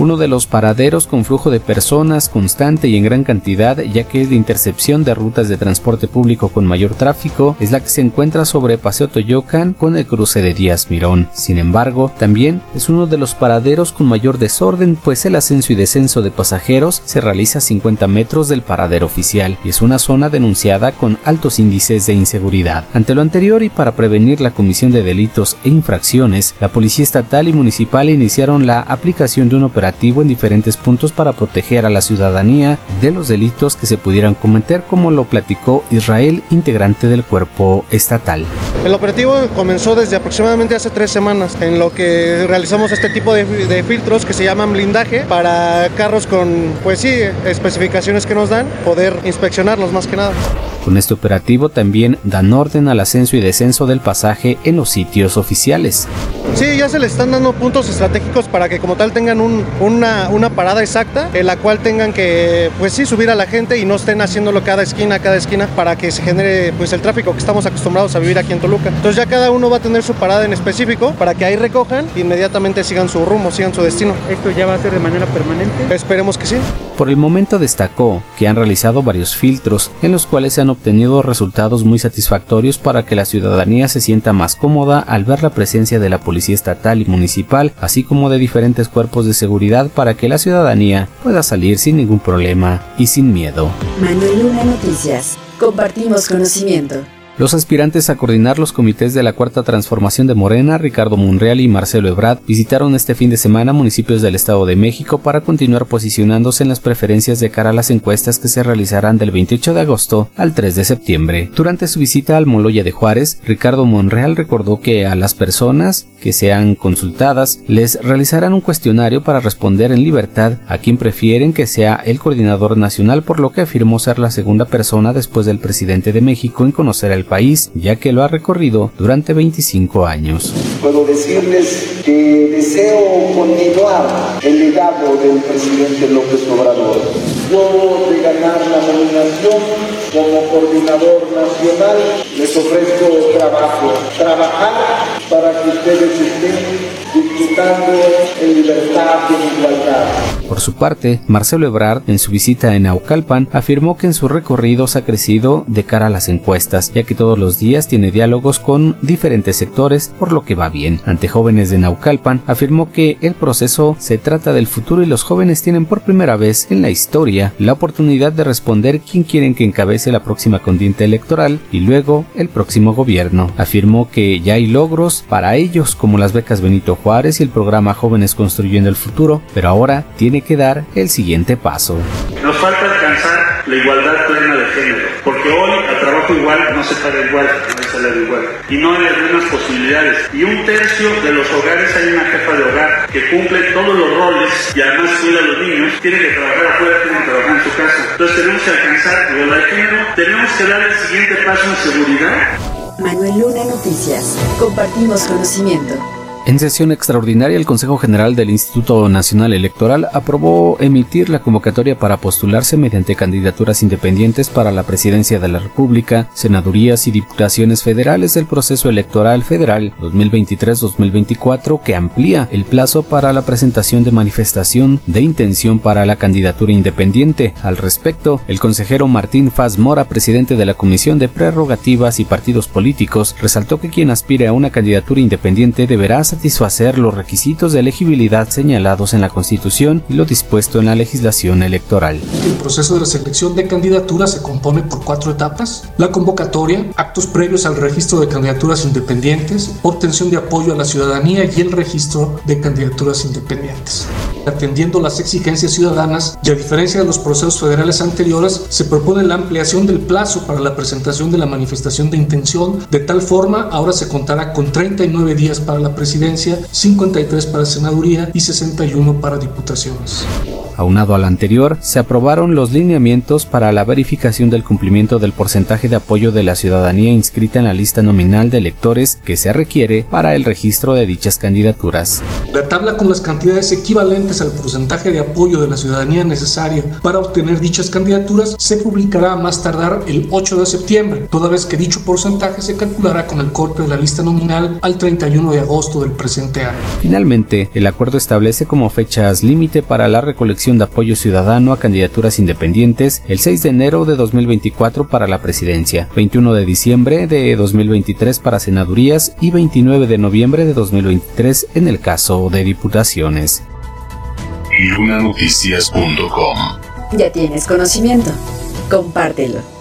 uno de los paraderos con flujo de personas constante y en gran cantidad, ya que es de intercepción de rutas de transporte público con mayor tráfico, es la que se encuentra sobre Paseo Toyocan con el cruce de Díaz Mirón. Sin embargo, también es uno de los paraderos con mayor desorden, pues el ascenso y descenso de pasajeros se realiza a 50 metros del paradero oficial y es una zona denunciada con altos índices de inseguridad. Ante lo anterior y para prevenir la comisión de delitos e infracciones, la Policía Estatal y Municipal iniciaron la aplicación de un operativo en diferentes puntos para proteger a la ciudadanía de los delitos que se pudieran cometer, como lo platicó Israel, integrante del cuerpo estatal. El operativo comenzó desde aproximadamente hace tres semanas, en lo que realizamos este tipo de, de filtros que se llaman blindaje para carros con, pues sí, especificaciones que nos dan, poder inspeccionarlos más que nada. Con este operativo también dan orden al ascenso y descenso del pasaje en los sitios oficiales. Sí, ya se les están dando puntos estratégicos para que como tal tengan una, una, parada exacta en la cual tengan que, pues sí, subir a la gente y no estén haciéndolo cada esquina, cada esquina para que se genere pues el tráfico que estamos acostumbrados a vivir aquí en Toluca. Entonces ya cada uno va a tener su parada en específico para que ahí recojan e inmediatamente sigan su rumbo, sigan su destino. ¿Esto ya va a ser de manera permanente? Esperemos que sí. Por el momento destacó que han realizado varios filtros en los cuales se han obtenido resultados muy satisfactorios para que la ciudadanía se sienta más cómoda al ver la presencia de la policía estatal y municipal, así como de diferentes cuerpos de seguridad para que la ciudadanía pueda salir sin ningún problema y sin miedo. Manuel Luna Noticias. Compartimos conocimiento. Los aspirantes a coordinar los comités de la Cuarta Transformación de Morena, Ricardo Monreal y Marcelo Ebrard, visitaron este fin de semana municipios del Estado de México para continuar posicionándose en las preferencias de cara a las encuestas que se realizarán del 28 de agosto al 3 de septiembre. Durante su visita al Moloya de Juárez, Ricardo Monreal recordó que a las personas que sean consultadas les realizarán un cuestionario para responder en libertad a quien prefieren que sea el coordinador nacional, por lo que afirmó ser la segunda persona después del presidente de México en conocer el país, ya que lo ha recorrido durante 25 años. Puedo decirles que deseo continuar el legado del presidente López Obrador. Yo de ganar la nominación como coordinador nacional les ofrezco trabajo, trabajar para que ustedes estén disfrutando en libertad y en igualdad. Por su parte, Marcelo Ebrard, en su visita en Naucalpan, afirmó que en sus recorridos ha crecido de cara a las encuestas, ya que todos los días tiene diálogos con diferentes sectores, por lo que va bien. Ante jóvenes de Naucalpan, afirmó que el proceso se trata del futuro y los jóvenes tienen por primera vez en la historia la oportunidad de responder quién quieren que encabece la próxima condiente electoral y luego el próximo gobierno. Afirmó que ya hay logros para ellos como las becas Benito Juárez y el programa Jóvenes Construyendo el Futuro, pero ahora tiene que dar el siguiente paso. Nos falta alcanzar la igualdad plena de género, porque hoy a trabajo igual no se paga igual, no hay salario igual, y no hay algunas posibilidades. Y un tercio de los hogares hay una jefa de hogar que cumple todos los roles y además cuida a los niños, tiene que trabajar afuera, tiene que trabajar en su casa. Entonces tenemos que alcanzar igualdad de género, tenemos que dar el siguiente paso en seguridad. Manuel Luna Noticias. Compartimos conocimiento. En sesión extraordinaria, el Consejo General del Instituto Nacional Electoral aprobó emitir la convocatoria para postularse mediante candidaturas independientes para la presidencia de la República, senadurías y diputaciones federales del proceso electoral federal 2023-2024 que amplía el plazo para la presentación de manifestación de intención para la candidatura independiente. Al respecto, el consejero Martín Faz Mora, presidente de la Comisión de Prerrogativas y Partidos Políticos, resaltó que quien aspire a una candidatura independiente deberá satisfacer los requisitos de elegibilidad señalados en la Constitución y lo dispuesto en la legislación electoral. El proceso de la selección de candidaturas se compone por cuatro etapas. La convocatoria, actos previos al registro de candidaturas independientes, obtención de apoyo a la ciudadanía y el registro de candidaturas independientes. Atendiendo las exigencias ciudadanas y a diferencia de los procesos federales anteriores, se propone la ampliación del plazo para la presentación de la manifestación de intención. De tal forma, ahora se contará con 39 días para la presidencia 53 para senaduría y 61 para diputaciones. Aunado al anterior, se aprobaron los lineamientos para la verificación del cumplimiento del porcentaje de apoyo de la ciudadanía inscrita en la lista nominal de electores que se requiere para el registro de dichas candidaturas. La tabla con las cantidades equivalentes referentes al porcentaje de apoyo de la ciudadanía necesario para obtener dichas candidaturas se publicará a más tardar el 8 de septiembre, toda vez que dicho porcentaje se calculará con el corte de la lista nominal al 31 de agosto del presente año. Finalmente, el acuerdo establece como fechas límite para la recolección de apoyo ciudadano a candidaturas independientes el 6 de enero de 2024 para la presidencia, 21 de diciembre de 2023 para senadurías y 29 de noviembre de 2023 en el caso de diputaciones. Lunanoticias.com Ya tienes conocimiento. Compártelo.